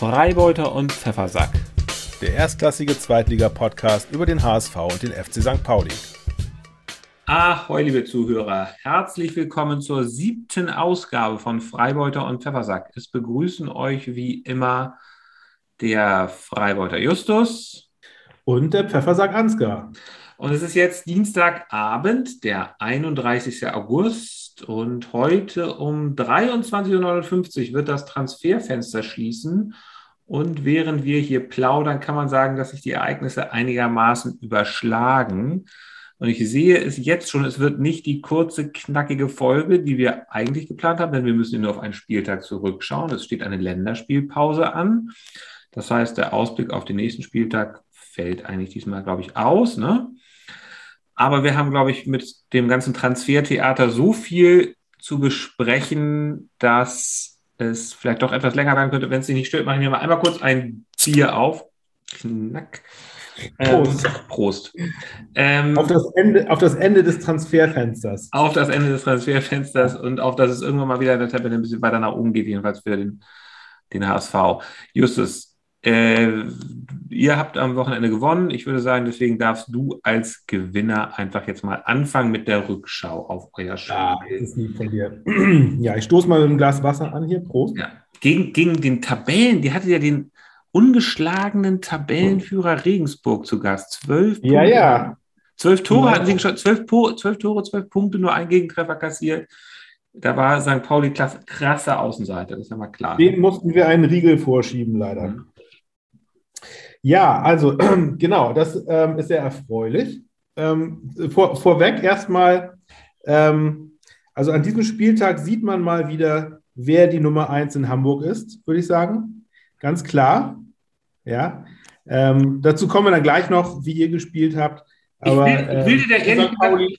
Freibeuter und Pfeffersack. Der erstklassige Zweitliga-Podcast über den HSV und den FC St. Pauli. Ahoi, liebe Zuhörer. Herzlich willkommen zur siebten Ausgabe von Freibeuter und Pfeffersack. Es begrüßen euch wie immer der Freibeuter Justus und der Pfeffersack Ansgar. Und es ist jetzt Dienstagabend, der 31. August. Und heute um 23.59 Uhr wird das Transferfenster schließen. Und während wir hier plaudern, kann man sagen, dass sich die Ereignisse einigermaßen überschlagen. Und ich sehe es jetzt schon, es wird nicht die kurze, knackige Folge, die wir eigentlich geplant haben, denn wir müssen nur auf einen Spieltag zurückschauen. Es steht eine Länderspielpause an. Das heißt, der Ausblick auf den nächsten Spieltag fällt eigentlich diesmal, glaube ich, aus. Ne? Aber wir haben, glaube ich, mit dem ganzen Transfertheater so viel zu besprechen, dass es vielleicht doch etwas länger werden könnte. Wenn es dich nicht stört, machen wir mal einmal kurz ein Bier auf. Knack. Prost. Ähm, Prost. Ähm, auf, das Ende, auf das Ende des Transferfensters. Auf das Ende des Transferfensters und auf dass es irgendwann mal wieder in der Tabelle ein bisschen weiter nach oben geht, jedenfalls für den, den HSV. Justus, äh, ihr habt am Wochenende gewonnen. Ich würde sagen, deswegen darfst du als Gewinner einfach jetzt mal anfangen mit der Rückschau auf euer Spiel. Ja, das ist lieb von dir. Ja, ich stoße mal mit einem Glas Wasser an hier. Prost. Ja. Gegen, gegen den Tabellen, die hatte ja den ungeschlagenen Tabellenführer Regensburg zu Gast. Zwölf Punkte. Ja, ja. Zwölf Tore ja. hatten sie schon, zwölf, zwölf Tore, zwölf Punkte, nur ein Gegentreffer kassiert. Da war St. Pauli klasse, krasse Außenseiter, das ist ja mal klar. Den mussten wir einen Riegel vorschieben, leider. Mhm. Ja, also genau, das ähm, ist sehr erfreulich. Ähm, vor, vorweg erstmal, ähm, also an diesem Spieltag sieht man mal wieder, wer die Nummer eins in Hamburg ist, würde ich sagen. Ganz klar. Ja. Ähm, dazu kommen wir dann gleich noch, wie ihr gespielt habt. Aber, ich will, ich will dir da ähm, ehrlich Pauli,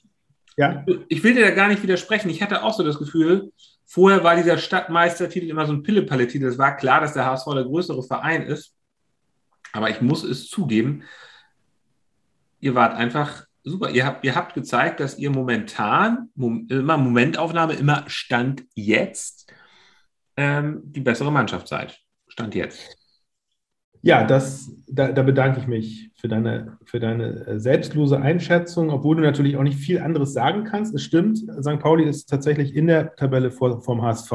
ja? ich will dir da gar nicht widersprechen. Ich hatte auch so das Gefühl, vorher war dieser Stadtmeistertitel immer so ein Pille-Palle-Titel. Es war klar, dass der HSV der größere Verein ist. Aber ich muss es zugeben, ihr wart einfach super. Ihr habt, ihr habt gezeigt, dass ihr momentan, immer Momentaufnahme, immer Stand jetzt, ähm, die bessere Mannschaft seid. Stand jetzt. Ja, das, da, da, bedanke ich mich für deine, für deine äh, selbstlose Einschätzung, obwohl du natürlich auch nicht viel anderes sagen kannst. Es stimmt, St. Pauli ist tatsächlich in der Tabelle vor, vom HSV.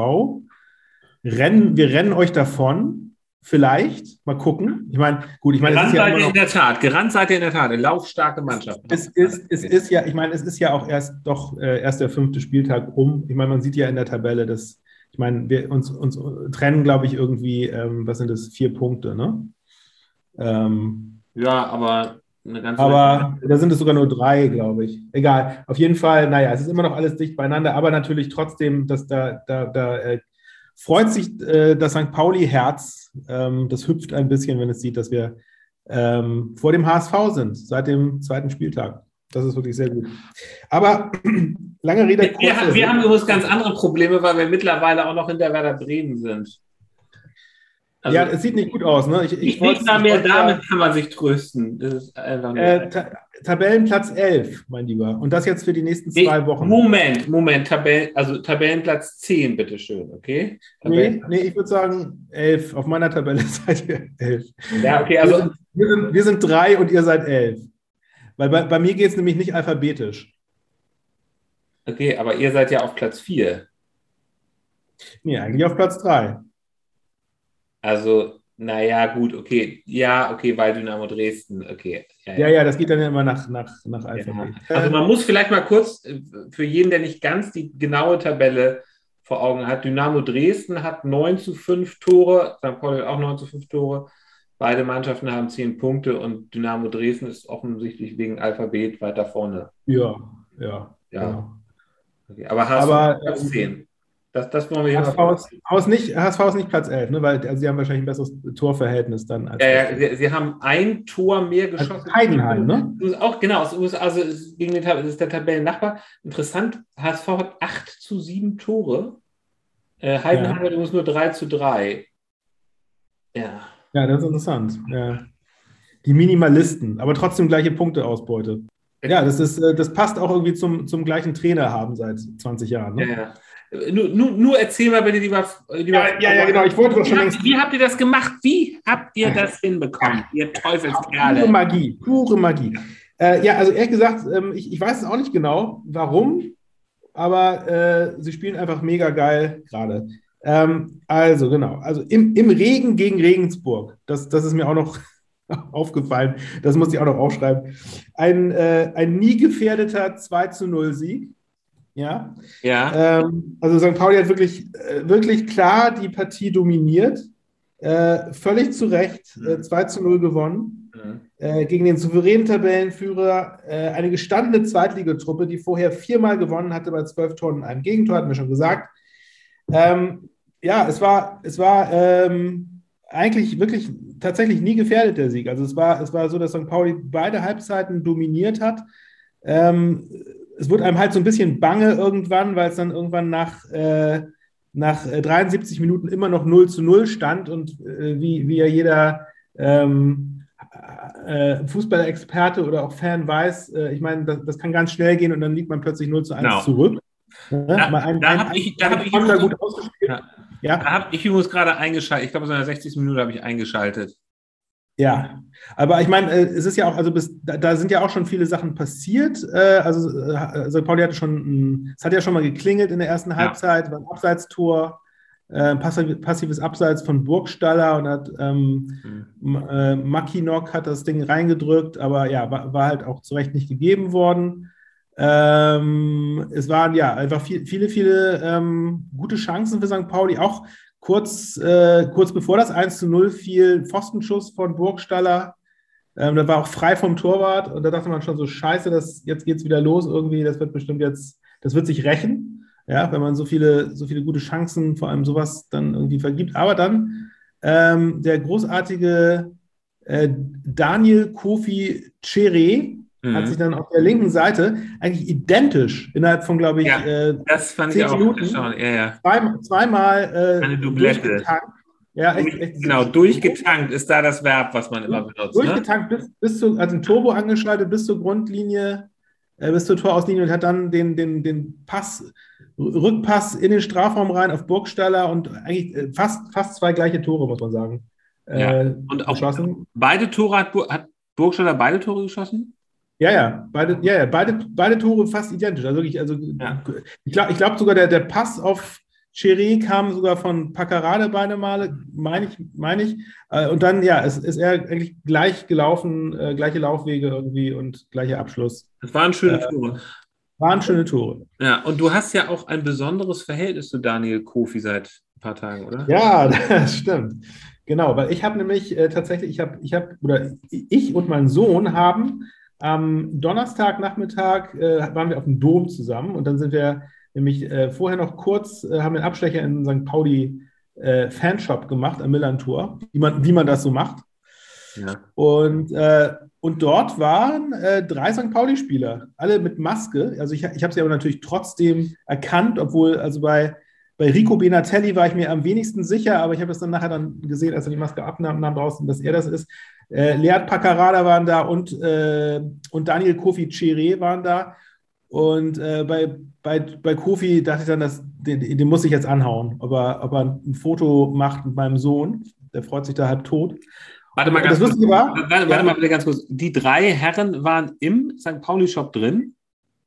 Rennen, wir rennen euch davon. Vielleicht, mal gucken. Ich meine, gut, ich meine, Gerannt seid ihr in der Tat, gerannt seid ihr in der Tat, eine laufstarke Mannschaft. Es ist, es ist ja, ich meine, es ist ja auch erst doch äh, erst der fünfte Spieltag um. Ich meine, man sieht ja in der Tabelle, dass, ich meine, wir uns, uns trennen, glaube ich, irgendwie, ähm, was sind das, vier Punkte, ne? Ähm, ja, aber eine ganze Aber da sind es sogar nur drei, glaube ich. Egal. Auf jeden Fall, naja, es ist immer noch alles dicht beieinander, aber natürlich trotzdem, dass da, da, da äh, freut sich äh, das St. Pauli-Herz. Ähm, das hüpft ein bisschen, wenn es sieht, dass wir ähm, vor dem HSV sind, seit dem zweiten Spieltag. Das ist wirklich sehr gut. Aber lange Rede. Wir, wir, wir haben übrigens ganz andere Probleme, weil wir mittlerweile auch noch in der Werder Bremen sind. Also, ja, es sieht nicht gut aus. Ne? Ich, ich, nicht mal mehr damit kann man sich trösten. Äh, ta Tabellenplatz 11, mein Lieber. Und das jetzt für die nächsten zwei Wochen. Moment, Moment. Tabellen, also Tabellenplatz 10, bitteschön, okay? Nee, nee, ich würde sagen 11. Auf meiner Tabelle seid ihr 11. Ja, okay, also. Wir sind, wir sind, wir sind drei und ihr seid 11. Weil bei, bei mir geht es nämlich nicht alphabetisch. Okay, aber ihr seid ja auf Platz 4. Nee, eigentlich auf Platz 3. Also, naja, gut, okay. Ja, okay, weil Dynamo Dresden, okay. Ja, ja, ja das geht dann ja immer nach, nach, nach Alphabet. Ja. Also man muss vielleicht mal kurz, äh, für jeden, der nicht ganz die genaue Tabelle vor Augen hat, Dynamo Dresden hat 9 zu 5 Tore, St. Pauli hat auch 9 zu 5 Tore. Beide Mannschaften haben 10 Punkte und Dynamo Dresden ist offensichtlich wegen Alphabet weiter vorne. Ja, ja. Ja. Genau. Okay, aber hast aber, du 10? Das, das wollen wir HSV, ist, nicht, HSV ist nicht Platz 11, ne? weil also sie haben wahrscheinlich ein besseres Torverhältnis dann. Als ja, sie, sie, haben ein Tor mehr geschossen. Also Heidenheim, ne? Auch genau, also gegen den, das ist der Tabellennachbar. Interessant, HSV hat 8 zu 7 Tore. Äh, Heidenheim ja. hat übrigens nur 3 zu 3. Ja. Ja, das ist interessant. Ja. Die Minimalisten, aber trotzdem gleiche Punkteausbeute. Ja, das, ist, äh, das passt auch irgendwie zum, zum gleichen Trainer haben seit 20 Jahren. Ne? Ja, nur, nur, nur erzähl mal bitte lieber. lieber ja, ja, ja, genau. Ich wollte doch schon habt, wie habt ihr das gemacht? Wie habt ihr das hinbekommen, ihr Teufelskerle? Pure Magie, pure Magie. Äh, ja, also ehrlich gesagt, ähm, ich, ich weiß es auch nicht genau, warum, aber äh, sie spielen einfach mega geil gerade. Ähm, also, genau. Also im, im Regen gegen Regensburg. Das, das ist mir auch noch aufgefallen. Das muss ich auch noch aufschreiben. Ein, äh, ein nie gefährdeter 2 zu 0 Sieg. Ja. Ja. Ähm, also St. Pauli hat wirklich, äh, wirklich klar die Partie dominiert. Äh, völlig zu Recht äh, 2 zu 0 gewonnen. Mhm. Äh, gegen den souveränen Tabellenführer, äh, eine gestandene Zweitligatruppe, die vorher viermal gewonnen hatte bei zwölf Toren und einem Gegentor, hatten wir schon gesagt. Ähm, ja, es war, es war ähm, eigentlich wirklich tatsächlich nie gefährdet, der Sieg. Also es war, es war so, dass St. Pauli beide Halbzeiten dominiert hat. Ähm, es wurde einem halt so ein bisschen bange irgendwann, weil es dann irgendwann nach, äh, nach 73 Minuten immer noch 0 zu 0 stand und äh, wie, wie ja jeder ähm, äh, Fußballexperte oder auch Fan weiß, äh, ich meine, das, das, kann ganz schnell gehen und dann liegt man plötzlich 0 zu 1 Genau. zurück. Da- ein, da hab ich- da hab ich- Konter gut ausgespielt. Ja. Ja. Da habe ich übrigens gerade eingeschaltet. Ich glaube, so in der 60. Minute habe ich eingeschaltet. Ja, aber ich meine, äh, es ist ja auch, also bis, da, sind ja auch schon viele Sachen passiert. Äh, also äh, St. Pauli hatte schon, es hat ja schon mal geklingelt in der ersten Ja. Halbzeit, war ein Abseitstor, äh, passiv, passives Abseits von Burgstaller und hat ähm, Mhm. M- äh, Mackinock hat das Ding reingedrückt, aber ja, war, war halt auch zu Recht nicht gegeben worden. Ähm, es waren ja einfach viel, viele, viele ähm, gute Chancen für St. Pauli, auch kurz, äh, kurz bevor das 1 zu 0 fiel, Pfostenschuss von Burgstaller. Ähm, da war auch frei vom Torwart und da dachte man schon so, scheiße, das, jetzt geht's wieder los irgendwie, das wird bestimmt jetzt, das wird sich rächen, ja, wenn man so viele, so viele gute Chancen, vor allem sowas dann irgendwie vergibt. Aber dann ähm, der großartige äh, Daniel Kofi Cheré hat Mhm. sich dann auf der linken Seite eigentlich identisch innerhalb von, glaube ich, Ja. äh, Das fand Zehn ich auch Minuten. Ja, ja. zwei, zweimal äh, Eine Doublette. Ja, echt, echt Genau, durchgetankt ist da das Verb, was man immer benutzt. Ne? durchgetankt bis, bis zu, also ein Turbo angeschaltet bis zur Grundlinie, äh, bis zur Torauslinie und hat dann den, den, den Pass, Rückpass in den Strafraum rein auf Burgstaller und eigentlich äh, fast, fast zwei gleiche Tore, muss man sagen. Ja, Äh, und auch- geschossen. Beide Tore hat, hat Burgstaller beide Tore geschossen? Ja, ja, beide, ja, ja, beide, beide Tore fast identisch. Also wirklich, also Ja. ich glaube ich glaub sogar, der, der Pass auf Cheré kam sogar von Paccarade beide Male, meine ich, meine ich. Äh, Und dann, ja, es ist er eigentlich gleich gelaufen, äh, gleiche Laufwege irgendwie und gleicher Abschluss. Das waren schöne Äh, Tore. Waren schöne Tore. Ja, und du hast ja auch ein besonderes Verhältnis zu Daniel Kofi seit ein paar Tagen, oder? Ja, das stimmt. Genau, weil ich habe nämlich äh, tatsächlich, ich habe, ich habe, oder ich und mein Sohn haben am Donnerstagnachmittag äh, waren wir auf dem Dom zusammen und dann sind wir nämlich äh, vorher noch kurz, äh, haben wir einen Abstecher in St. Pauli äh, Fanshop gemacht am Millantor, wie man, wie man das so macht. Ja. Und, äh, und dort waren äh, drei St. Pauli-Spieler, alle mit Maske. Also ich, ich habe sie aber natürlich trotzdem erkannt, obwohl, also bei, bei Rico Benatelli war ich mir am wenigsten sicher, aber ich habe es dann nachher dann gesehen, als er die Maske abnahm, nahm draußen, dass er das ist. Äh, Lead Paccarada waren da und, äh, und Daniel Kofi Cheré waren da. Und äh, bei, bei, bei Kofi dachte ich dann, dass, den, den muss ich jetzt anhauen, ob er, ob er ein Foto macht mit meinem Sohn. Der freut sich da halb tot. Warte mal ganz kurz. Warte, warte Ja. mal bitte ganz kurz. Die drei Herren waren im St. Pauli-Shop drin.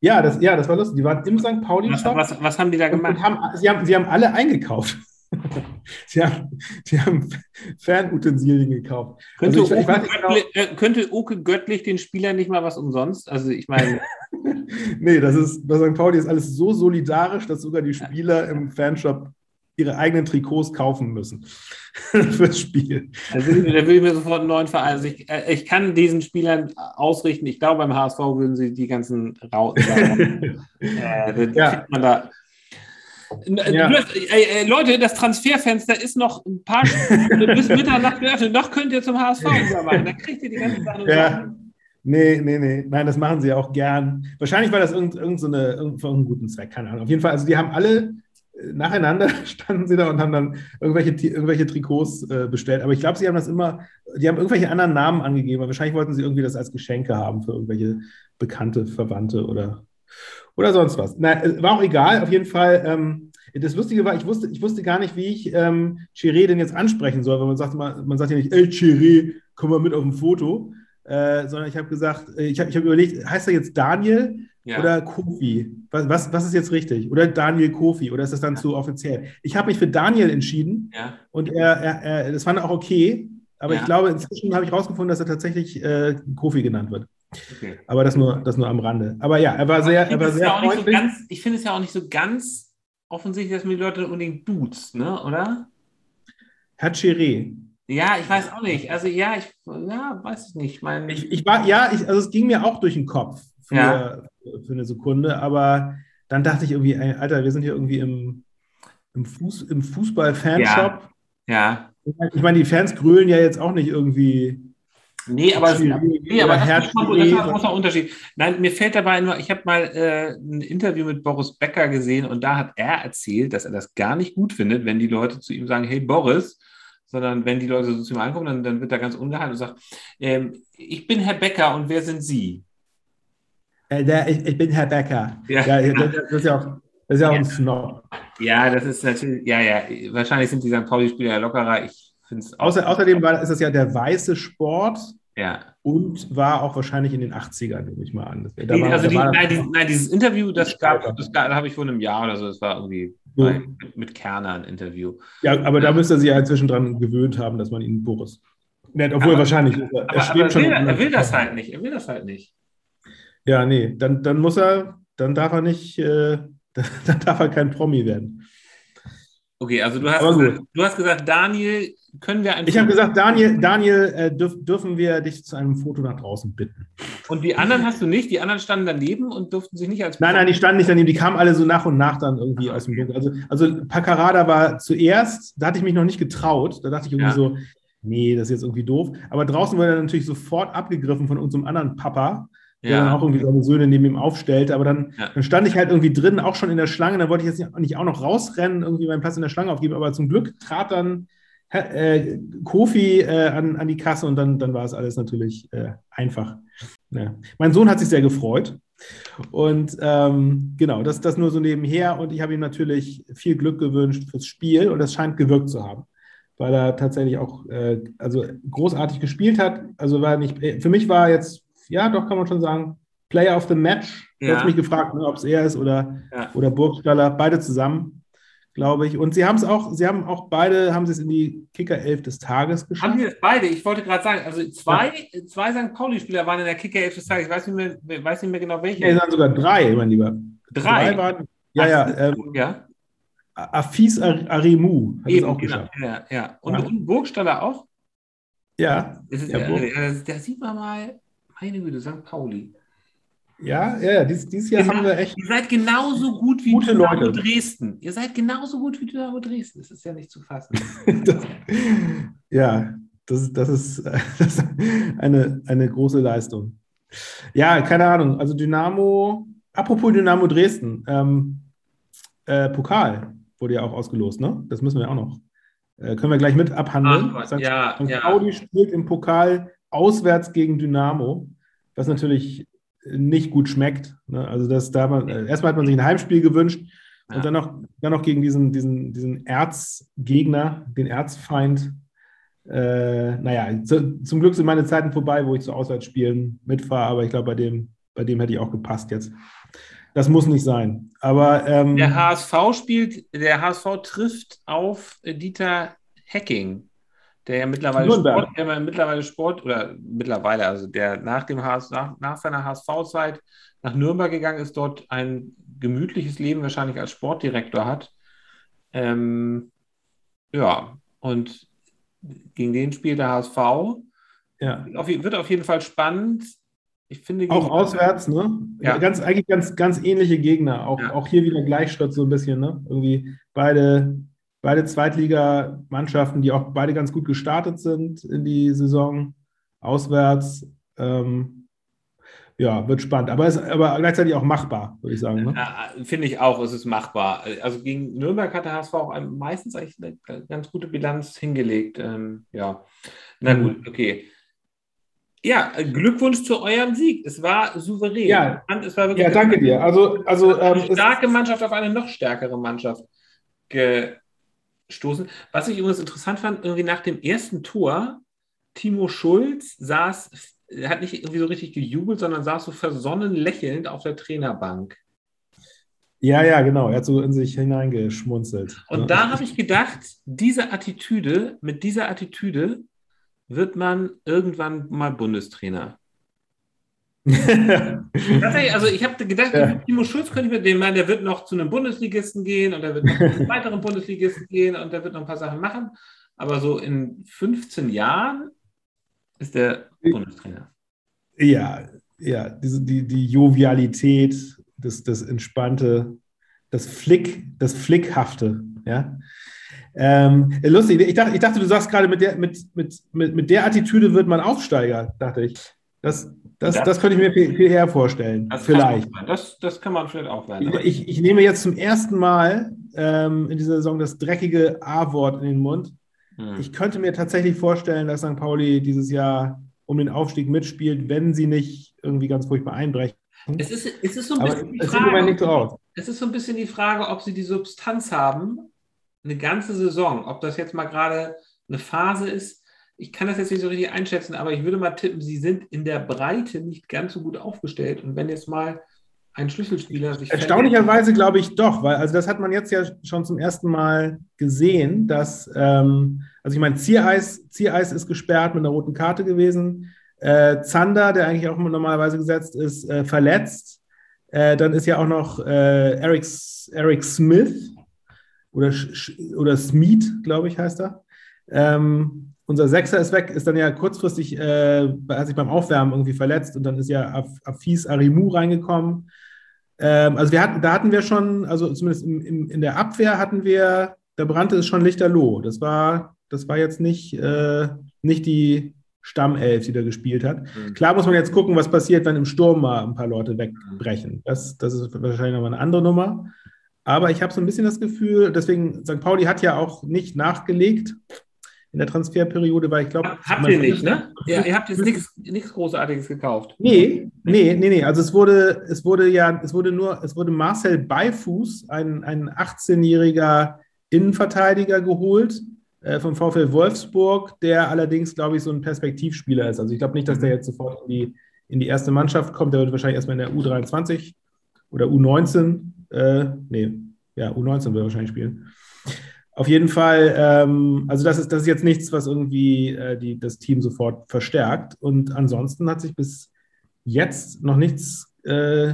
Ja, das, ja, das war lustig. Die waren im St. Pauli Was, was, was haben die da gemacht? haben, sie, haben, sie haben alle eingekauft. sie, haben, sie haben Fernutensilien gekauft. Könnte, Also ich- ich Oke weiß nicht genau- Göttlich, äh, könnte Oke Göttlich den Spielern nicht mal was umsonst? Also ich meine, Nee, das ist, bei St. Pauli ist alles so solidarisch, dass sogar die Spieler im Fanshop ihre eigenen Trikots kaufen müssen fürs Spiel. da will, ich, da will ich mir sofort einen neuen Verein. Also ich, äh, ich kann diesen Spielern ausrichten. Ich glaube, beim HSV würden sie die ganzen Rauten äh, da Ja. da. Äh, Ja. Äh, äh, Leute, das Transferfenster ist noch ein paar Stunden bis Mitternacht geöffnet. Noch könnt ihr zum HSV übermachen. Dann kriegt ihr die ganzen Sachen. Ja. Nee, nee, nee. Nein, das machen sie auch gern. Wahrscheinlich war das irgend, irgend so eine, für irgendeinen guten Zweck, keine Ahnung. Auf jeden Fall, also die haben alle äh, nacheinander standen sie da und haben dann irgendwelche, irgendwelche Trikots äh, bestellt. Aber ich glaube, sie haben das immer, die haben irgendwelche anderen Namen angegeben. weil Wahrscheinlich wollten sie irgendwie das als Geschenke haben für irgendwelche bekannte Verwandte oder, oder sonst was. Na, äh, war auch egal, auf jeden Fall. Ähm, Das Lustige war, ich wusste, ich wusste gar nicht, wie ich ähm, Chiré denn jetzt ansprechen soll, weil man sagt, man, man sagt ja nicht, ey Chiré, komm mal mit auf ein Foto, äh, sondern ich habe gesagt, äh, ich habe ich hab überlegt, heißt er jetzt Daniel ja. oder Kofi? Was, was, was ist jetzt richtig? Oder Daniel Kofi? Oder ist das dann ja. zu offiziell? Ich habe mich für Daniel entschieden ja. und er, er, er, das fand auch okay, aber ich glaube, inzwischen habe ich herausgefunden, dass er tatsächlich äh, Kofi genannt wird. Okay. Aber das nur, das nur am Rande. Aber ja, er war sehr, er war sehr freundlich. So ganz, ich finde es ja auch nicht so ganz offensichtlich, dass man die Leute unbedingt duzt, ne? oder? Herr Chiré. Ja, ich weiß auch nicht. Also ja, ich ja, weiß ich nicht. Mein ich, ich war, ja, ich, also es ging mir auch durch den Kopf für, ja. für eine Sekunde, aber dann dachte ich irgendwie, ey, Alter, wir sind hier irgendwie im, im, Fuß, im Fußball-Fanshop. Ja. ja. Ich meine, die Fans grölen ja jetzt auch nicht irgendwie Nee, aber, nee, aber das, ist schon, das ist ein großer Unterschied. Nein, mir fällt dabei nur, ich habe mal äh, ein Interview mit Boris Becker gesehen und da hat er erzählt, dass er das gar nicht gut findet, wenn die Leute zu ihm sagen, hey Boris, sondern wenn die Leute so zu ihm ankommen, dann, dann wird er ganz ungehalten und sagt, ähm, ich bin Herr Becker und wer sind Sie? Äh, der, ich, ich, bin Herr Becker. Ja, ja das, das, ist ja auch, das ist ja auch ein Snob. Ja, das ist natürlich, ja, ja, wahrscheinlich sind die St. Pauli-Spieler lockerer. Ich Außer, außerdem war, ist das ja der weiße Sport. Ja. Und war auch wahrscheinlich in den 80ern, nehme ich mal an. Da war, also die, nein, dieses, nein, dieses Interview, das gab, das gab, habe ich vor einem Jahr oder so, das war irgendwie so. bei, mit, mit Kerner ein Interview. Ja, aber da müsste er sich ja inzwischen dran gewöhnt haben, dass man ihn Boris nennt, obwohl aber, wahrscheinlich. Er, aber, aber will, er will das halt nicht. Er will das halt nicht. Ja, nee, dann, dann muss er, dann darf er nicht, äh, dann darf er kein Promi werden. Okay, also du hast, gesagt, du hast gesagt, Daniel, können wir ein Ich habe gesagt, Daniel, Daniel äh, dürf, dürfen wir dich zu einem Foto nach draußen bitten. Und die anderen hast du nicht? Die anderen standen daneben und durften sich nicht als. Nein, nein, die standen nicht daneben. Die kamen alle so nach und nach dann irgendwie aus dem Dunkel. Also, also Paccarada war zuerst, da hatte ich mich noch nicht getraut. Da dachte ich irgendwie ja. so, nee, das ist jetzt irgendwie doof. Aber draußen wurde er natürlich sofort abgegriffen von unserem anderen Papa der ja. dann auch irgendwie seine Söhne neben ihm aufstellte. Aber dann, ja. dann stand ich halt irgendwie drin, auch schon in der Schlange. Da wollte ich jetzt nicht auch noch rausrennen, irgendwie meinen Platz in der Schlange aufgeben. Aber zum Glück trat dann äh, Kofi äh, an, an die Kasse und dann, dann war es alles natürlich äh, einfach. Ja. Mein Sohn hat sich sehr gefreut. Und ähm, genau, das, das nur so nebenher. Und ich habe ihm natürlich viel Glück gewünscht fürs Spiel und das scheint gewirkt zu haben, weil er tatsächlich auch äh, also großartig gespielt hat. Also war nicht, für mich war jetzt ja, doch kann man schon sagen, Player of the Match. Ja. Du hast mich gefragt, ne, ob es er ist oder, ja. oder Burgstaller. Beide zusammen, glaube ich. Und sie haben es auch, sie haben auch beide, haben sie es in die Kicker 11 des Tages geschafft. Haben sie es beide? Ich wollte gerade sagen, also zwei, ja. zwei St. Pauli-Spieler waren in der Kicker 11 des Tages. Ich weiß nicht mehr, weiß nicht mehr genau welche. Ja, es waren sogar drei, mein Lieber. Drei? drei waren, ja, ja. Ähm, ja. Afis Arimu hat Eben, es auch genau. geschafft. Ja, ja. Und, und Burgstaller auch? Ja. Ist, ja, ja da sieht man mal, meine Güte, St. Pauli. Ja, ja, dies, dieses Jahr genau, haben wir echt. Ihr seid genauso gut wie gute Dynamo Leute. Dresden. Ihr seid genauso gut wie Dynamo Dresden. Das ist ja nicht zu fassen. das, ja, das, das, ist, das ist eine, eine große Leistung. Ja, keine Ahnung. Also Dynamo, apropos Dynamo Dresden, ähm, äh, Pokal wurde ja auch ausgelost, ne? Das müssen wir auch noch. Äh, können wir gleich mit abhandeln. Ach, ja, St. Ja. spielt im Pokal auswärts gegen Dynamo, was natürlich nicht gut schmeckt. Ne? Also das da man, erstmal hat man sich ein Heimspiel gewünscht ja. und dann noch, dann noch gegen diesen, diesen, diesen Erzgegner, den Erzfeind. Äh, naja, zu, zum Glück sind meine Zeiten vorbei, wo ich zu Auswärtsspielen mitfahre, aber ich glaube, bei dem, bei dem hätte ich auch gepasst jetzt. Das muss nicht sein. Aber ähm, der HSV spielt, der HSV trifft auf Dieter Hecking der ja mittlerweile Sport, der mittlerweile Sport oder mittlerweile, also der nach dem HS, nach, nach seiner HSV-Zeit nach Nürnberg gegangen ist, dort ein gemütliches Leben wahrscheinlich als Sportdirektor hat. Ähm, ja, und gegen den spielt der HSV. Ja. Auf, wird auf jeden Fall spannend. Ich finde, auch auswärts, ne? Ja. Ganz, eigentlich ganz, ganz ähnliche Gegner. Auch, ja. auch hier wieder Gleichschritt so ein bisschen, ne? Irgendwie beide beide Zweitligamannschaften, die auch beide ganz gut gestartet sind in die Saison, auswärts. Ähm, ja, wird spannend, aber, ist, aber gleichzeitig auch machbar, würde ich sagen. Ne? Finde ich auch, es ist machbar. Also gegen Nürnberg hat der HSV auch meistens eigentlich eine ganz gute Bilanz hingelegt. Ähm, ja, na gut, mhm. okay. Ja, Glückwunsch zu eurem Sieg. Es war souverän. Ja, es war ja danke dir. Also, also eine ähm, starke Mannschaft auf eine noch stärkere Mannschaft gestoßen. Was ich übrigens interessant fand, irgendwie nach dem ersten Tor, Timo Schulz saß, hat nicht irgendwie so richtig gejubelt, sondern saß so versonnen lächelnd auf der Trainerbank. Ja, ja, genau. Er hat so in sich hineingeschmunzelt. Und da habe ich gedacht, diese Attitüde, mit dieser Attitüde wird man irgendwann mal Bundestrainer. also ich habe gedacht, ja. Timo Schulz könnte ich mit dem meinen, der wird noch zu einem Bundesligisten gehen und er wird noch zu einem weiteren Bundesligisten gehen und der wird noch ein paar Sachen machen. Aber so in 15 Jahren ist der Bundestrainer. Ja, ja, diese, die, die Jovialität, das, das Entspannte, das Flick, das Flickhafte, ja. Ähm, lustig, ich dachte, ich dachte, du sagst gerade, mit der, mit, mit, mit, mit der Attitüde wird man Aufsteiger, dachte ich. Das, das, das, das könnte ich mir viel, viel eher vorstellen. Das vielleicht. Kann das, das kann man vielleicht auch werden. Ich, ich, nehme jetzt zum ersten Mal ähm, in dieser Saison das dreckige A-Wort in den Mund. Hm. Ich könnte mir tatsächlich vorstellen, dass St. Pauli dieses Jahr um den Aufstieg mitspielt, wenn sie nicht irgendwie ganz furchtbar einbrechen. Es ist, es ist so ein bisschen die Frage, so es ist so ein bisschen die Frage, ob sie die Substanz haben, eine ganze Saison, ob das jetzt mal gerade eine Phase ist, ich kann das jetzt nicht so richtig einschätzen, aber ich würde mal tippen, sie sind in der Breite nicht ganz so gut aufgestellt. Und wenn jetzt mal ein Schlüsselspieler sich. Erstaunlicherweise glaube ich doch, weil also das hat man jetzt ja schon zum ersten Mal gesehen, dass, ähm, also ich meine, Ziereis, Ziereis ist gesperrt mit einer roten Karte gewesen. Äh, Zander, der eigentlich auch normalerweise gesetzt ist, äh, verletzt. Äh, dann ist ja auch noch äh, Eric, Eric Smith oder, oder Smith, glaube ich, heißt er. Ähm, unser Sechser ist weg, ist dann ja kurzfristig, äh, hat sich beim Aufwärmen irgendwie verletzt und dann ist ja Afis Arimu reingekommen. Ähm, also wir hatten, da hatten wir schon, also zumindest im, im, in der Abwehr hatten wir, da brannte es schon lichterloh. Das war, das war jetzt nicht, äh, nicht die Stammelf, die da gespielt hat. Mhm. Klar muss man jetzt gucken, was passiert, wenn im Sturm mal ein paar Leute wegbrechen. Das, das ist wahrscheinlich nochmal eine andere Nummer. Aber ich habe so ein bisschen das Gefühl, deswegen, St. Pauli hat ja auch nicht nachgelegt in der Transferperiode, weil ich glaube. Habt ihr nicht, ne? Ja, ihr habt jetzt nichts Großartiges gekauft. Nee, nee, nee, nee. Also es wurde, es wurde ja, es wurde nur, es wurde Marcel Beifuß, ein, ein 18-jähriger Innenverteidiger geholt äh, vom VfL Wolfsburg, der allerdings, glaube ich, so ein Perspektivspieler ist. Also ich glaube nicht, dass der mhm. jetzt sofort in die, in die erste Mannschaft kommt. Der wird wahrscheinlich erstmal in der U23 oder U19, äh, nee, ja, U19 wird er wahrscheinlich spielen. Auf jeden Fall, ähm, also das ist, das ist jetzt nichts, was irgendwie äh, die, das Team sofort verstärkt. Und ansonsten hat sich bis jetzt noch nichts äh,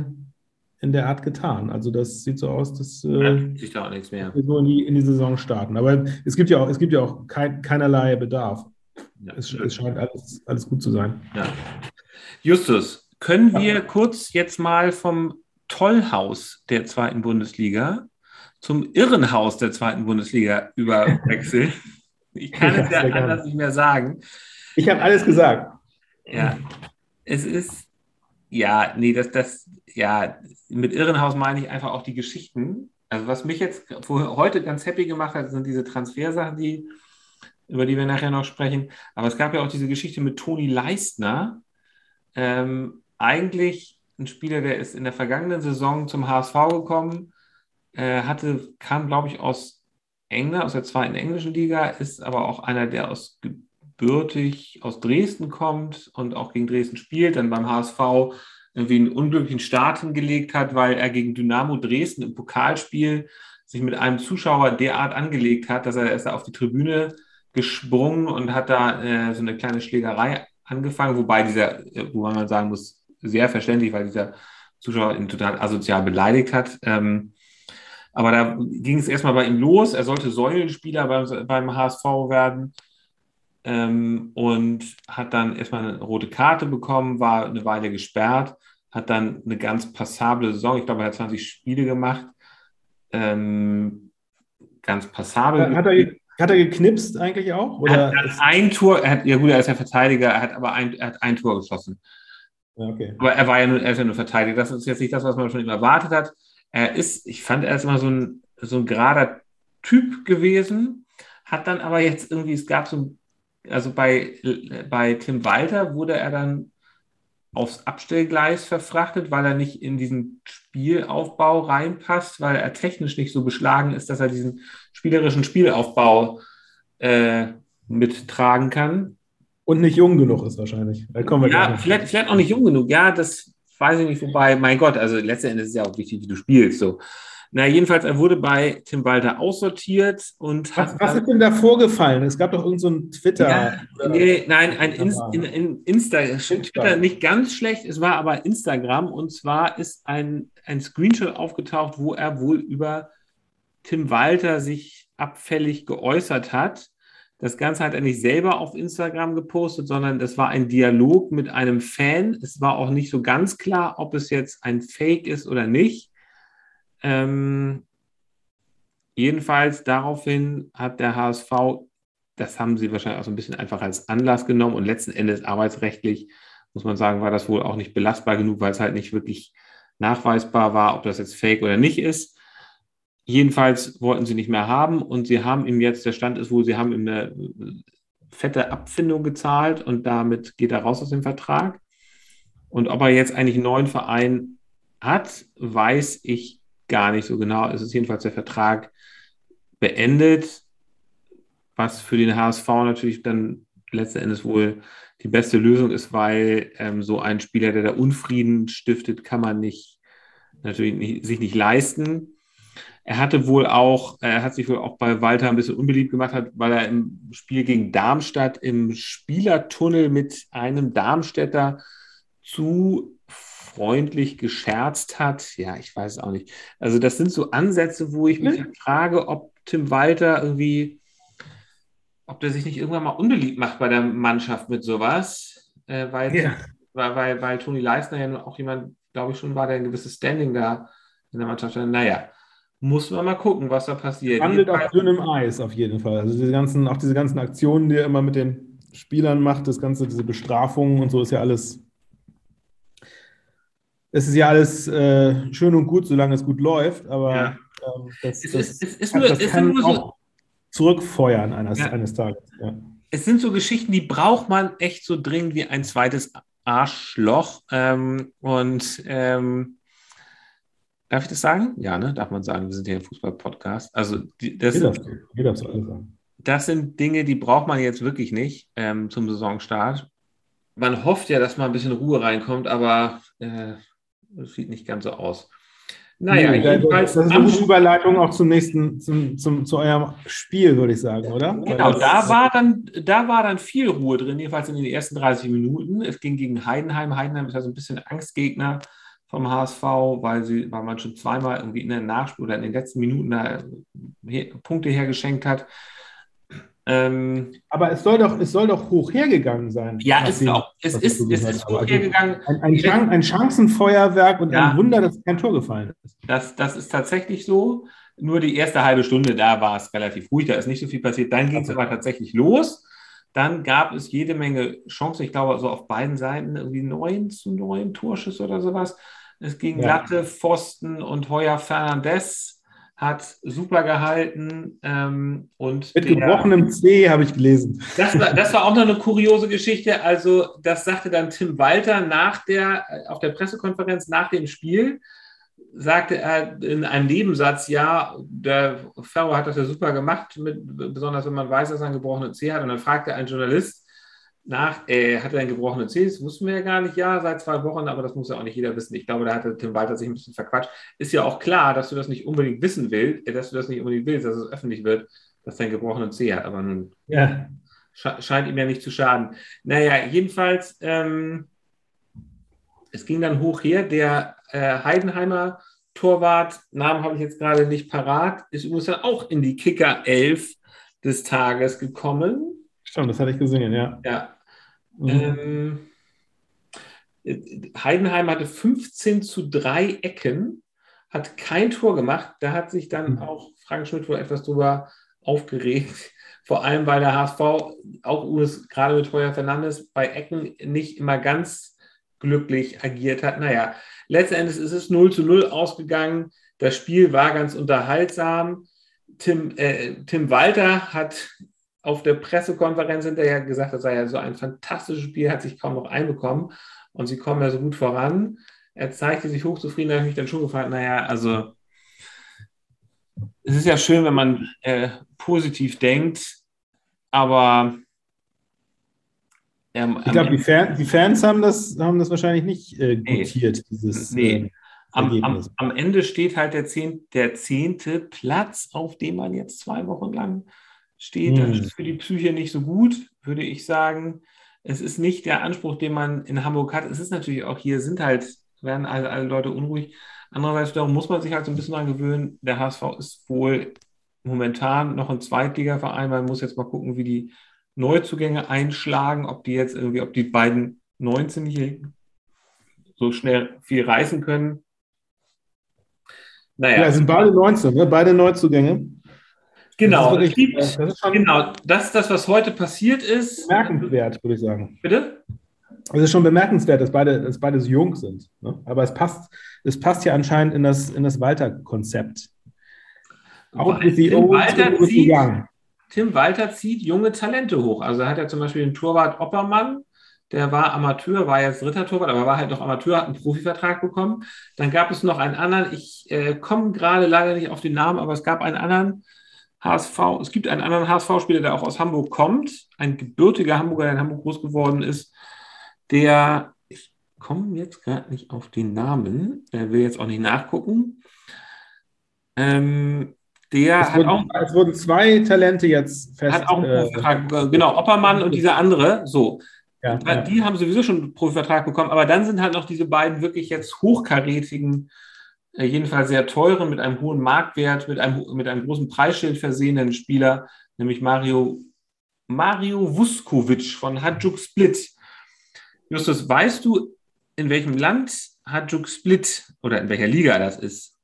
in der Art getan. Also das sieht so aus, dass äh, sich da auch nichts mehr. wir so in die, in die Saison starten. Aber es gibt ja auch, es gibt ja auch kein, keinerlei Bedarf. Ja, es, es, scheint alles, alles gut zu sein. Ja. Justus, können wir ja. kurz jetzt mal vom Tollhaus der zweiten Bundesliga zum Irrenhaus der zweiten Bundesliga überwechseln. Ich kann ja, es ja anders nicht mehr sagen. Ich habe alles gesagt. Ja, es ist, ja, nee, das, das, ja, mit Irrenhaus meine ich einfach auch die Geschichten. Also was mich jetzt heute ganz happy gemacht hat, sind diese Transfersachen, die, über die wir nachher noch sprechen. Aber es gab ja auch diese Geschichte mit Toni Leistner. Ähm, eigentlich ein Spieler, der ist in der vergangenen Saison zum HSV gekommen, äh, hatte, kam, glaube ich, aus England, aus der zweiten englischen Liga, ist aber auch einer, der aus gebürtig aus Dresden kommt und auch gegen Dresden spielt, dann beim HSV irgendwie einen unglücklichen Start hingelegt hat, weil er gegen Dynamo Dresden im Pokalspiel sich mit einem Zuschauer derart angelegt hat, dass er erst auf die Tribüne gesprungen und hat da äh, so eine kleine Schlägerei angefangen, wobei dieser, äh, wo man sagen muss, sehr verständlich, weil dieser Zuschauer ihn total asozial beleidigt hat. Ähm, aber da ging es erstmal bei ihm los. Er sollte Säulenspieler beim, beim HSV werden ähm, und hat dann erstmal eine rote Karte bekommen, war eine Weile gesperrt, hat dann eine ganz passable Saison. Ich glaube, er hat 20 Spiele gemacht. Ähm, ganz passabel. Hat er, hat er geknipst eigentlich auch? Oder er hat ein Tor, er hat, ja gut, er ist ja Verteidiger, er hat aber ein, er hat ein Tor geschossen. Okay. Aber er war ja nur, er ist ja nur Verteidiger. Das ist jetzt nicht das, was man ihm erwartet hat er ist, ich fand, er ist immer so ein, so ein gerader Typ gewesen, hat dann aber jetzt irgendwie, es gab so, also bei, bei Tim Walter wurde er dann aufs Abstellgleis verfrachtet, weil er nicht in diesen Spielaufbau reinpasst, weil er technisch nicht so beschlagen ist, dass er diesen spielerischen Spielaufbau äh, mittragen kann. Und nicht jung genug ist wahrscheinlich. Da kommen wir ja, vielleicht, vielleicht auch nicht jung genug. Ja, das weiß ich nicht, wobei, mein Gott, also letztendlich ist es ja auch wichtig, wie du spielst. So. Na, jedenfalls, er wurde bei Tim Walter aussortiert und was, hat. Was ist denn da vorgefallen? Es gab doch irgendein so Twitter. Ja, nee, nein, ein in, in, in Insta, Twitter nicht ganz schlecht, es war aber Instagram und zwar ist ein, ein Screenshot aufgetaucht, wo er wohl über Tim Walter sich abfällig geäußert hat. Das Ganze hat er nicht selber auf Instagram gepostet, sondern das war ein Dialog mit einem Fan. Es war auch nicht so ganz klar, ob es jetzt ein Fake ist oder nicht. Ähm, jedenfalls daraufhin hat der HSV, das haben sie wahrscheinlich auch so ein bisschen einfach als Anlass genommen und letzten Endes arbeitsrechtlich, muss man sagen, war das wohl auch nicht belastbar genug, weil es halt nicht wirklich nachweisbar war, ob das jetzt fake oder nicht ist. Jedenfalls wollten sie nicht mehr haben und sie haben ihm jetzt, der Stand ist wohl, sie haben ihm eine fette Abfindung gezahlt und damit geht er raus aus dem Vertrag. Und ob er jetzt eigentlich einen neuen Verein hat, weiß ich gar nicht so genau. Es ist jedenfalls der Vertrag beendet, was für den HSV natürlich dann letzten Endes wohl die beste Lösung ist, weil ähm, so ein Spieler, der da Unfrieden stiftet, kann man nicht natürlich nicht, sich nicht leisten. Er hatte wohl auch, er hat sich wohl auch bei Walter ein bisschen unbeliebt gemacht, hat, weil er im Spiel gegen Darmstadt im Spielertunnel mit einem Darmstädter zu freundlich gescherzt hat. Ja, ich weiß es auch nicht. Also das sind so Ansätze, wo ich mich mhm. frage, ob Tim Walter irgendwie, ob der sich nicht irgendwann mal unbeliebt macht bei der Mannschaft mit sowas, äh, weil, ja. weil, weil, weil Toni Leisner ja auch jemand, glaube ich schon war, der ein gewisses Standing da in der Mannschaft hat. Naja, muss man mal gucken, was da passiert. Handelt auf dünnem Eis auf jeden Fall. Also diese ganzen, auch diese ganzen Aktionen, die er immer mit den Spielern macht, das ganze, diese Bestrafungen und so ist ja alles es ist ja alles äh, schön und gut, solange es gut läuft, aber ja. ähm, das, es, das, es, es, nur, das kann so, zurückfeuern eines, ja. eines Tages. Ja. Es sind so Geschichten, die braucht man echt so dringend wie ein zweites Arschloch. Ähm, und ähm, darf ich das sagen? Ja, ne? Darf man sagen, wir sind hier ein Fußball-Podcast. Also die, das, Jeder, jeder sagen. das sind Dinge, die braucht man jetzt wirklich nicht ähm, zum Saisonstart. Man hofft ja, dass mal ein bisschen Ruhe reinkommt, aber äh, das sieht nicht ganz so aus. Naja, nee, jedenfalls. Das ist eine Überleitung auch zum nächsten, zum, zum, zu eurem Spiel, würde ich sagen, oder? Genau, da war, dann, da war dann viel Ruhe drin, jedenfalls in den ersten 30 Minuten. Es ging gegen Heidenheim. Heidenheim ist ja so ein bisschen Angstgegner vom HSV, weil, sie, weil man schon zweimal irgendwie in der Nachspiel oder in den letzten Minuten da Punkte hergeschenkt hat. Ähm, aber es soll, doch, es soll doch hoch hergegangen sein. Ja, ist dem, auch. Es ist, es ist hoch also hergegangen. Ein, ein, Chan ein, Chancenfeuerwerk und ja, ein Wunder, dass kein Tor gefallen ist. Das, das ist tatsächlich so. Nur die erste halbe Stunde, da war es relativ ruhig, da ist nicht so viel passiert. Dann ging es aber tatsächlich los. Dann gab es jede Menge Chancen. Ich glaube, so auf beiden Seiten irgendwie neun zu neun Torschüsse oder sowas. Es ging ja. Latte, Pfosten und Heuer Fernandez hat super gehalten. Ähm, und Mit gebrochenem C habe ich gelesen. Das war, das war auch noch eine kuriose Geschichte. Also, das sagte dann Tim Walter nach der, auf der Pressekonferenz nach dem Spiel, sagte er in einem Nebensatz, ja, der Ferro hat das ja super gemacht, mit, besonders wenn man weiß, dass er einen gebrochenen C hat. Und dann fragte ein Journalist, nach, äh, hat er einen gebrochenen Zeh? Das wussten wir ja gar nicht, ja, seit zwei Wochen, aber das muss ja auch nicht jeder wissen. Ich glaube, da hatte Tim Walter sich ein bisschen verquatscht. Ist ja auch klar, dass du das nicht unbedingt wissen willst, äh, dass du das nicht unbedingt willst, dass es öffentlich wird, dass er einen gebrochenen Zeh hat, aber nun ja. scheint ihm ja nicht zu schaden. Naja, jedenfalls, ähm, es ging dann hoch her, der äh, Heidenheimer Torwart, Namen habe ich jetzt gerade nicht parat, ist übrigens dann auch in die Kicker 11 des Tages gekommen. Stimmt, das hatte ich gesehen, ja. Ja, Mhm. Ähm, Heidenheim hatte 15 zu 3 Ecken, hat kein Tor gemacht. Da hat sich dann mhm. auch Frank Schmidt wohl etwas drüber aufgeregt. Vor allem, weil der HSV, auch gerade mit Heuer Fernandes, bei Ecken nicht immer ganz glücklich agiert hat. Naja, letztendlich ist es 0 zu 0 ausgegangen. Das Spiel war ganz unterhaltsam. Tim, äh, Tim Walter hat auf der Pressekonferenz hinterher gesagt, das sei ja so ein fantastisches Spiel, hat sich kaum noch einbekommen und sie kommen ja so gut voran. Er zeigte sich hochzufrieden, da habe ich mich dann schon gefragt, naja, also es ist ja schön, wenn man äh, positiv denkt, aber ähm, ich glaube, die, Fan, die, Fans haben das, haben das wahrscheinlich nicht äh, gutiert, nee, dieses nee. Äh, am, am, am, Ende steht halt der, zehn, der zehnte Platz, auf dem man jetzt zwei Wochen lang steht. Das hm. ist für die Psyche nicht so gut, würde ich sagen. Es ist nicht der Anspruch, den man in Hamburg hat. Es ist natürlich auch hier, sind halt, werden alle, alle Leute unruhig. Andererseits darum muss man sich halt so ein bisschen daran gewöhnen. Der HSV ist wohl momentan noch ein Zweitligaverein. Man muss jetzt mal gucken, wie die Neuzugänge einschlagen, ob die jetzt irgendwie, ob die beiden 19-Jährigen so schnell viel reißen können. Naja. Ja, sind beide 19, ne? beide Neuzugänge. Genau, das wirklich, gibt, das genau, das ist das, was heute passiert ist. Bemerkenswert, würde ich sagen. Bitte? Es ist schon bemerkenswert, dass beide, dass beide so jung sind. Ne? Aber es passt, es passt ja anscheinend in das, in das Walter-Konzept. Auch with the old, Walter zieht, young. Tim Walter zieht junge Talente hoch. Also er hat ja zum Beispiel den Torwart Oppermann, der war Amateur, war jetzt dritter Torwart, aber war halt noch Amateur, hat einen Profivertrag bekommen. Dann gab es noch einen anderen, ich äh, komme gerade leider nicht auf den Namen, aber es gab einen anderen HSV, es gibt einen anderen HSV-Spieler, der auch aus Hamburg kommt, ein gebürtiger Hamburger, der in Hamburg groß geworden ist, der, ich komme jetzt gerade nicht auf den Namen, äh, will jetzt auch nicht nachgucken. Ähm, der es hat wurden, auch. Es wurden zwei Talente jetzt fest. Hat auch einen äh, genau, Oppermann und dieser andere. So. Ja, die ja. haben sowieso schon einen Profivertrag bekommen, aber dann sind halt noch diese beiden wirklich jetzt hochkarätigen, äh, jedenfalls sehr teuren, mit einem hohen Marktwert, mit einem, mit einem großen Preisschild versehenen Spieler, nämlich Mario, Mario Vuskovic von Hajduk Split. Justus, weißt du, in welchem Land Hajduk Split oder in welcher Liga das ist?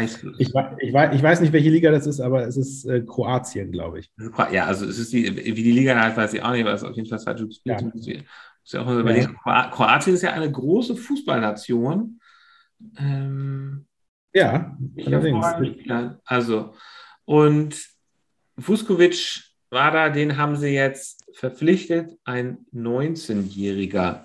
Ich, ich, weiß, ich weiß nicht, welche Liga das ist, aber es ist äh, Kroatien, glaube ich. Ja, also es ist die, wie die Liga halt, weiß ich auch nicht, aber es ist auf jeden Fall Split. Ja. Muss ja auch mal überlegen. Ja. Kroatien ist ja eine große Fußballnation. Ähm, ja, allerdings. Also, und Vuskovic war da, den haben sie jetzt verpflichtet, ein 19-Jähriger.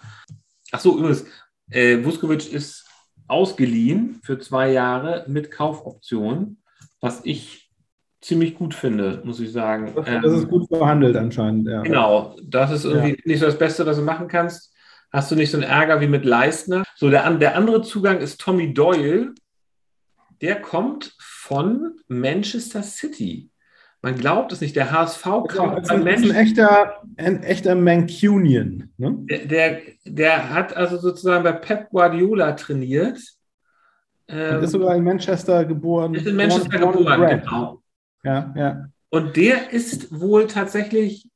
Ach so, übrigens, äh, Vuskovic ist ausgeliehen für zwei Jahre mit Kaufoption, was ich ziemlich gut finde, muss ich sagen. Das, das ist ähm, gut verhandelt anscheinend, ja. Genau, das ist irgendwie ja. nicht so das Beste, was du machen kannst. Hast du nicht so einen Ärger wie mit Leistner? So, der, der andere Zugang ist Tommy Doyle. Der kommt von Manchester City. Man glaubt es nicht, der HSV kauft ja, ein, ein echter, ein echter Mancunian. Ne? Der, der, der, hat also sozusagen bei Pep Guardiola trainiert. Ähm, ist sogar in Manchester geboren. Ist in Manchester geboren, genau. Ja, ja. Und der ist wohl tatsächlich,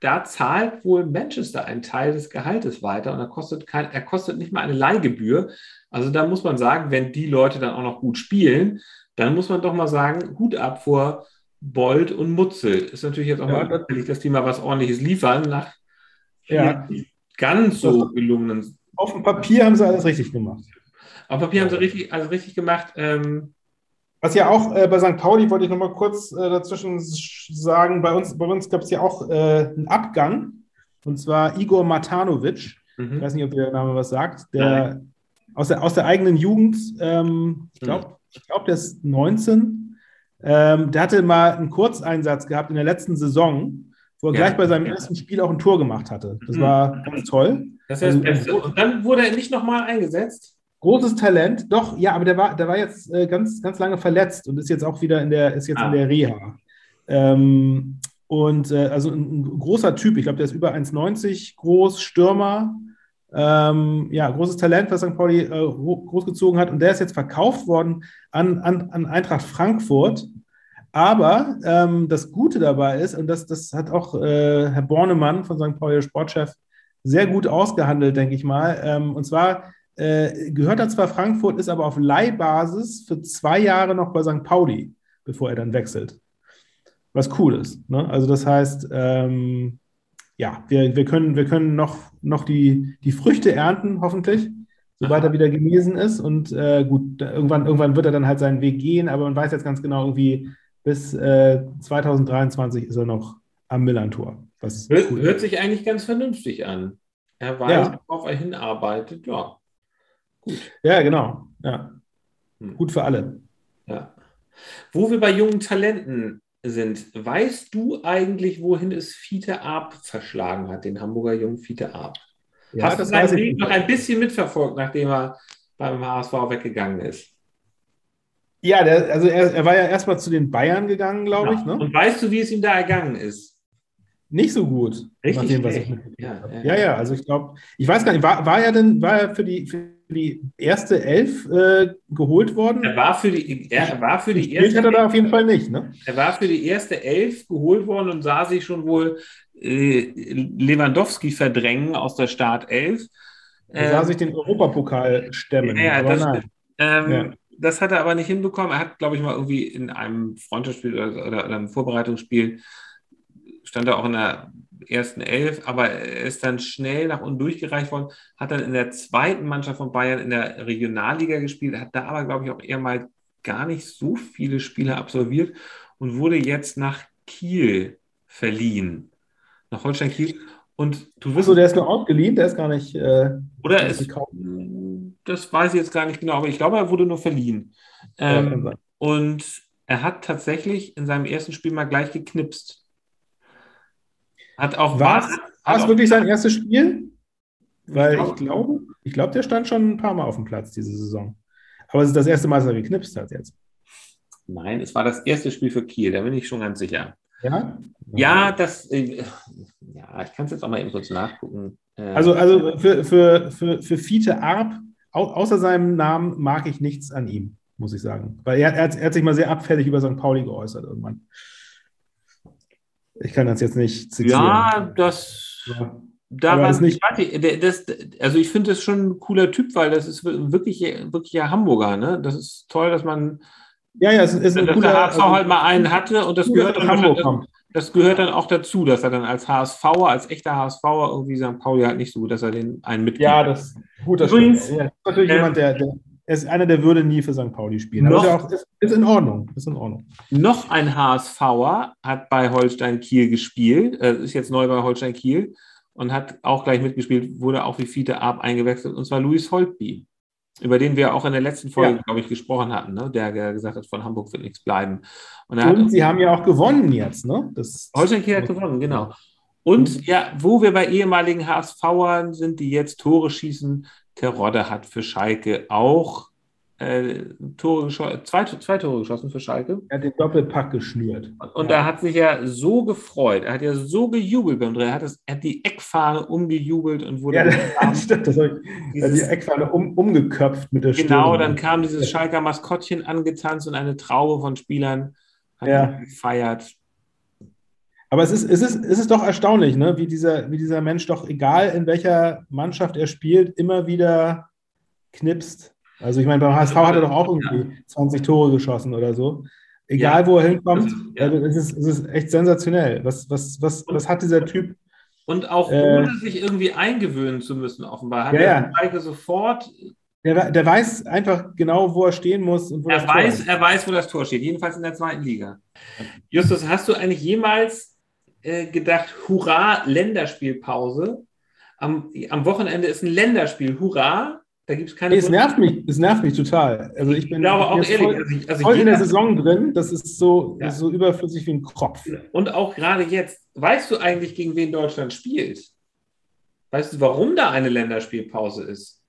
da zahlt wohl Manchester einen Teil des Gehaltes weiter und er kostet, kein, er kostet nicht mal eine Leihgebühr. Also da muss man sagen, wenn die Leute dann auch noch gut spielen, dann muss man doch mal sagen, Hut ab vor Bold und Mutzel. Ist natürlich jetzt auch ja, mal auffällig, dass die mal was ordentliches liefern nach ja. ganz so gelungenen. Auf dem Papier haben sie alles richtig gemacht. Auf dem Papier haben sie richtig, alles richtig gemacht. Ähm, was ja auch äh, bei St. Pauli, wollte ich noch mal kurz äh, dazwischen sagen, bei uns, bei uns gab es ja auch äh, einen Abgang, und zwar Igor Matanovic. Mhm. Ich weiß nicht, ob der Name was sagt. Der aus der, aus der eigenen Jugend, ähm, ich glaube, mhm. ich glaub, der ist 19 ähm, der hatte mal einen Kurzeinsatz gehabt in der letzten Saison, wo er ja, gleich bei seinem ersten Spiel auch ein Tor gemacht hatte. Das mhm. war ganz toll. Das heißt, also, und dann wurde er nicht nochmal eingesetzt. Großes Talent, doch, ja, aber der war, der war jetzt äh, ganz, ganz lange verletzt und ist jetzt auch wieder in der, ist jetzt ah. in der Reha. Ähm, und äh, also ein, ein, großer Typ, ich glaube, der ist über 1,90 groß, Stürmer. Ähm, ja, großes Talent, was St. Pauli äh, großgezogen hat. Und der ist jetzt verkauft worden an, an, an Eintracht Frankfurt. Aber ähm, das Gute dabei ist, und das, das hat auch äh, Herr Bornemann von St. Pauli, Sportchef, sehr gut ausgehandelt, denke ich mal. Ähm, und zwar äh, gehört er zwar Frankfurt, ist aber auf Leihbasis für zwei Jahre noch bei St. Pauli, bevor er dann wechselt. Was cool ist. Ne? Also das heißt, ähm, ja, wir, wir, können, wir können noch, noch die, die Früchte ernten, hoffentlich sobald er wieder genesen ist. Und äh, gut, irgendwann, irgendwann wird er dann halt seinen Weg gehen, aber man weiß jetzt ganz genau, irgendwie bis äh, 2023 ist er noch am Millantor. Hört, cool hört sich eigentlich ganz vernünftig an. Er weiß, ja. worauf er hinarbeitet. Ja, gut. Ja, genau. Ja. Hm. Gut für alle. Ja. Wo wir bei jungen Talenten sind, weißt du eigentlich, wohin es Fiete Arp verschlagen hat, den Hamburger jungen Fiete Arp? Ja, Hast du seinen Weg noch ein bisschen mitverfolgt, nachdem er beim HSV weggegangen ist? Ja, der, also er, er, war ja erstmal zu den Bayern gegangen, glaube ja. ich. Ne? Und weißt du, wie es ihm da ergangen ist? Nicht so gut. Richtig. Dem, was ich ja, ja, ja, ja, also ich glaube, ich weiß gar nicht, war, war er denn, war er für die, für die erste Elf äh, geholt worden? Er war für die, er war für die erste. hat er da auf jeden Fall nicht, ne? Er war für die erste Elf geholt worden und sah sich schon wohl äh, Lewandowski verdrängen aus der Startelf. Er sah ähm, sich den Europapokal stemmen. Ja, das, ähm, ja. das hat er aber nicht hinbekommen. Er hat, glaube ich, mal irgendwie in einem Freundschaftsspiel oder, oder, oder einem Vorbereitungsspiel stand er auch in der ersten Elf, aber er ist dann schnell nach unten durchgereicht worden, hat dann in der zweiten Mannschaft von Bayern in der Regionalliga gespielt, hat da aber, glaube ich, auch eher mal gar nicht so viele Spiele absolviert und wurde jetzt nach Kiel verliehen. Nach Holstein Kiel. Und du wirst. So, der ist nur ausgeliehen, der ist gar nicht. Äh, oder ist. Das weiß ich jetzt gar nicht genau, aber ich glaube, er wurde nur verliehen. Ähm, ja, und er hat tatsächlich in seinem ersten Spiel mal gleich geknipst. Hat auch war es wirklich sein erstes Spiel? Weil ich glaube, ich glaube, der stand schon ein paar Mal auf dem Platz diese Saison. Aber es ist das erste Mal, dass er geknipst hat jetzt. Nein, es war das erste Spiel für Kiel, da bin ich schon ganz sicher. Ja? Ja, das, äh, ja, ich kann es jetzt auch mal eben kurz nachgucken. Äh, also, also für, für, für, für Fiete Arp, au außer seinem Namen, mag ich nichts an ihm, muss ich sagen. Weil er, er, er hat sich mal sehr abfällig über St. Pauli geäußert irgendwann. Ich kann das jetzt nicht zitieren. Ja, das. Ja. Daran, nicht das, also ich finde das schon ein cooler Typ, weil das ist wirklich, wirklich ein Hamburger. Ne? Das ist toll, dass man ja, ja, es ist ein dass cooler, der HSV also, halt mal einen hatte und das gehört, dann Hamburg das gehört dann auch dazu, dass er dann als HSVer, als echter HSVer irgendwie St. Pauli halt nicht so gut, dass er den einen mitgibt. Ja, das gut, das Übrigens, ja, ist natürlich äh, jemand, der, der er ist einer, der würde nie für St. Pauli spielen. Noch, Aber ist, auch, ist, ist, in Ordnung. Ist in Ordnung. Noch ein HSVer hat bei Holstein Kiel gespielt, äh, ist jetzt neu bei Holstein Kiel und hat auch gleich mitgespielt, wurde auch wie Fiete Ab eingewechselt, und zwar Luis Holtby, über den wir auch in der letzten Folge, ja. glaube ich, gesprochen hatten, ne? der, der, gesagt hat, von Hamburg wird nichts bleiben. Und, und sie haben ja auch gewonnen jetzt. Ne? Das Holstein Kiel hat gewonnen, genau. Und ja, wo wir bei ehemaligen HSVern sind, die jetzt Tore schießen, Terodde hat für Schalke auch äh, Tore zwei, zwei Tore geschossen für Schalke. Er hat den Doppelpack geschnürt. Und, und ja. er hat sich ja so gefreut, er hat ja so gejubelt beim Dreh, er hat, das, er hat die Eckfahne umgejubelt und wurde. Ja, das stimmt, das ich, dieses, die Eckfahne um, umgeköpft mit der Stimme. Genau, dann kam dieses Schalker Maskottchen angetanzt und eine Traube von Spielern hat ja. gefeiert. Aber es ist, es ist, es ist doch erstaunlich, ne? wie, dieser, wie dieser Mensch doch, egal in welcher Mannschaft er spielt, immer wieder knipst. Also ich meine, beim HSV hat er doch auch irgendwie ja. 20 Tore geschossen oder so. Egal, ja. wo er hinkommt, ja. also es, ist, es ist echt sensationell. Was, was, was, was hat dieser Typ? Und auch äh, ohne sich irgendwie eingewöhnen zu müssen, offenbar. Hat ja, er sofort der, der, weiß einfach genau, wo er stehen muss. Und wo er, weiß, er weiß, wo das Tor steht, jedenfalls in der zweiten Liga. Justus, hast du eigentlich jemals äh, gedacht, hurra, Länderspielpause. Am, am Wochenende ist ein Länderspiel, hurra. Da gibt es keine. es nervt mich, es nervt mich total. Also ich bin ich glaube auch ehrlich, voll, also ich, also voll in der Saison drin. Das ist so, ja. so überflüssig wie ein Kropf. Und auch gerade jetzt, weißt du eigentlich, gegen wen Deutschland spielt? Weißt du, warum da eine Länderspielpause ist?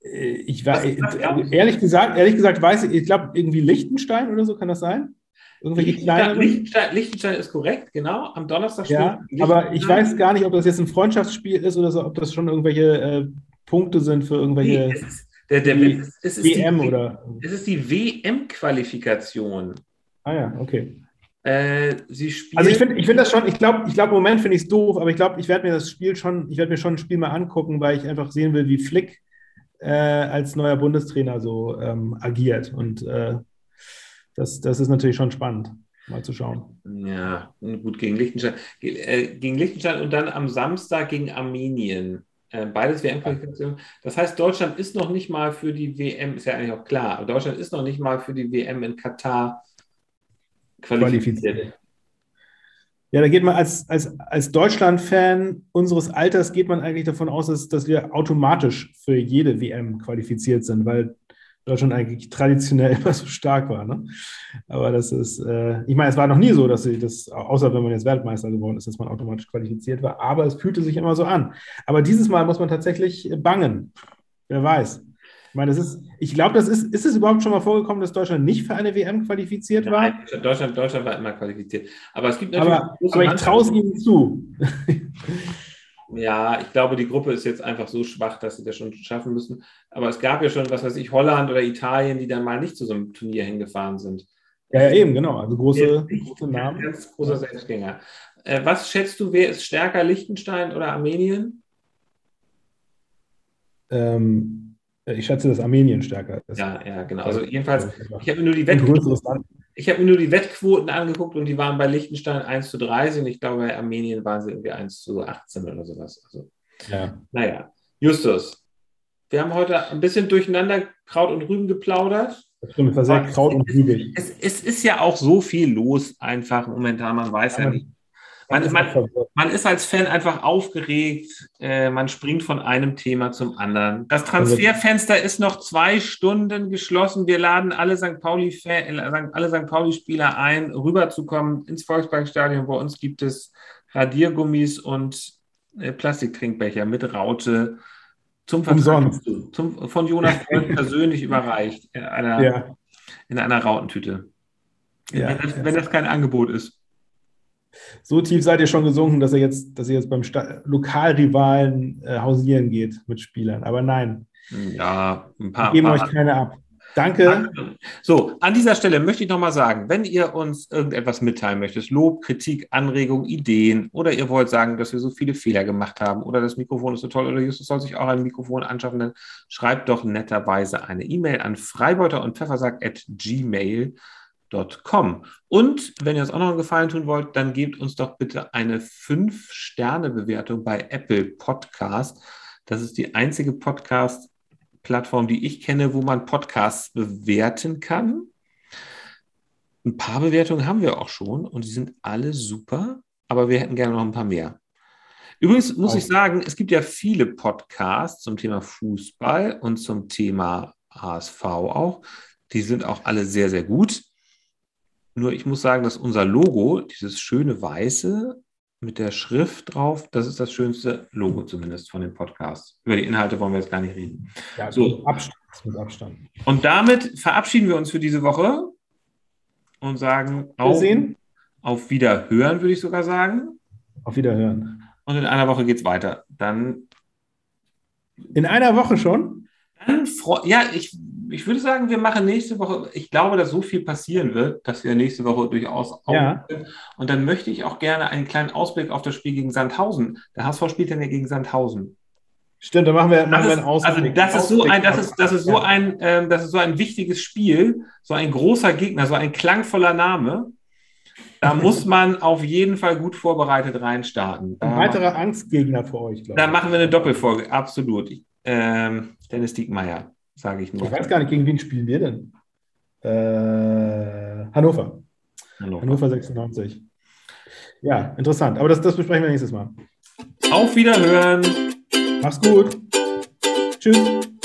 Äh, ich war, ehrlich gesagt, ehrlich gesagt weiß ich, ich glaube irgendwie Liechtenstein oder so kann das sein? Irgendwelche Liechtenstein, Liechtenstein, Liechtenstein, ist korrekt, genau. Am Donnerstag Ja, aber ich weiß gar nicht, ob das jetzt ein Freundschaftsspiel ist oder so, ob das schon irgendwelche äh, Punkte sind für irgendwelche. Nee, es ist, der, der, die, es ist WM die, oder. Es ist die WM-Qualifikation. Ah ja, okay. Äh, sie spielen. Also ich finde ich find das schon, ich glaube, ich glaube, im Moment finde ich es doof, aber ich glaube, ich werde mir das Spiel schon, ich werde mir schon ein Spiel mal angucken, weil ich einfach sehen will, wie Flick äh, als neuer Bundestrainer so ähm, agiert. Und äh, das, das ist natürlich schon spannend, mal zu schauen. Ja, gut, gegen Liechtenstein. Äh, gegen Liechtenstein und dann am Samstag gegen Armenien. Äh, beides WM-Qualifikation. Das heißt, Deutschland ist noch nicht mal für die WM, ist ja eigentlich auch klar, aber Deutschland ist noch nicht mal für die WM in Katar qualifiziert. Ja, da geht man als, als, als Deutschland-Fan unseres Alters geht man eigentlich davon aus, dass, dass wir automatisch für jede WM qualifiziert sind, weil Deutschland eigentlich traditionell immer so stark war. Ne? Aber das ist, äh, ich meine, es war noch nie so, dass sie das, außer wenn man jetzt Weltmeister geworden ist, dass man automatisch qualifiziert war, aber es fühlte sich immer so an. Aber dieses Mal muss man tatsächlich bangen. Wer weiß. Ich meine, das ist, ich glaube, das ist, ist es überhaupt schon mal vorgekommen, dass Deutschland nicht für eine WM qualifiziert war? Nein, Deutschland, Deutschland war immer qualifiziert. Aber es gibt natürlich. Aber, aber ich traue es ihnen zu. Ja, ich glaube, die Gruppe ist jetzt einfach so schwach, dass sie das schon schaffen müssen. Aber es gab ja schon, was weiß ich, Holland oder Italien, die dann mal nicht zu so einem Turnier hingefahren sind. Ja, ja eben, genau. Also große, große Namen. Ganz großer Selbstgänger. Äh, was schätzt du, wer ist stärker, Liechtenstein oder Armenien? Ähm, ich schätze, dass Armenien stärker ist. Ja, ja, genau. Also jedenfalls, ich habe nur die Wettquoten, ich habe mir nur die Wettquoten angeguckt und die waren bei Liechtenstein 1 zu 30 und ich glaube, bei Armenien waren sie irgendwie 1 zu 18 oder sowas. Also, ja. Naja, Justus, wir haben heute ein bisschen durcheinander Kraut und Rüben geplaudert. Das stimmt, es war sehr Kraut und Rüben. Es, es, ist ja auch so viel los, einfach momentan. Man weiß ja, ja nicht, man, man, man, ist als Fan einfach aufgeregt, äh, man springt von einem Thema zum anderen. Das Transferfenster ist noch zwei Stunden geschlossen. Wir laden alle St. Pauli, äh, alle St. Pauli-Spieler ein, rüberzukommen ins Volksparkstadion. Bei uns gibt es Radiergummis und äh, Plastiktrinkbecher mit Raute zum Vertrag, zum, von Jonas persönlich überreicht in einer, ja. in einer Rautentüte. Ja, wenn, das, wenn das kein Angebot ist so tief seid ihr schon gesunken, dass ihr jetzt, dass ihr jetzt beim Sta Lokalrivalen äh, hausieren geht mit Spielern. Aber nein. Ja, ein paar. Wir geben paar. euch keine ab. Danke. So, an dieser Stelle möchte ich nochmal sagen, wenn ihr uns irgendetwas mitteilen möchtet, Lob, Kritik, Anregung, Ideen oder ihr wollt sagen, dass wir so viele Fehler gemacht haben oder das Mikrofon ist so toll oder Justus soll sich auch ein Mikrofon anschaffen, dann schreibt doch netterweise eine E-Mail an freibeuter und pfeffersack at gmail.com Com. Und wenn ihr uns auch noch einen Gefallen tun wollt, dann gebt uns doch bitte eine 5-Sterne-Bewertung bei Apple Podcast. Das ist die einzige Podcast-Plattform, die ich kenne, wo man Podcasts bewerten kann. Ein paar Bewertungen haben wir auch schon und die sind alle super, aber wir hätten gerne noch ein paar mehr. Übrigens muss ich sagen, es gibt ja viele Podcasts zum Thema Fußball und zum Thema HSV auch. Die sind auch alle sehr, sehr gut. Nur ich muss sagen, dass unser Logo, dieses schöne weiße mit der Schrift drauf, das ist das schönste Logo zumindest von dem Podcast. Über die Inhalte wollen wir jetzt gar nicht reden. Ja, so. Abstand, mit Abstand. Und damit verabschieden wir uns für diese Woche und sagen auf, auf Wiederhören, würde ich sogar sagen. Auf Wiederhören. Und in einer Woche geht es weiter. Dann. In einer Woche schon? Dann, ja, ich ich würde sagen, wir machen nächste Woche, ich glaube, dass so viel passieren wird, dass wir nächste Woche durchaus auch. Ja. Und dann möchte ich auch gerne einen kleinen Ausblick auf das Spiel gegen Sandhausen. Der HSV spielt dann ja gegen Sandhausen. Stimmt, dann machen wir, machen wir einen Ausblick. Also das ist so ein, das ist, das ist so ein, ähm, das ist so ein wichtiges Spiel, so ein großer Gegner, so ein klangvoller Name. Da muss man auf jeden Fall gut vorbereitet reinstarten. Ein weiterer Angstgegner für euch, glaube ich. Da machen wir eine Doppelfolge, absolut. Ähm, Dennis Diekmeyer sage ich nur. Ich weiß gar nicht, gegen wen spielen wir denn? Äh, Hannover. Hannover. Hannover 96. Ja, interessant. Aber das, das besprechen wir nächstes Mal. Auf Wiederhören. Mach's gut. Tschüss.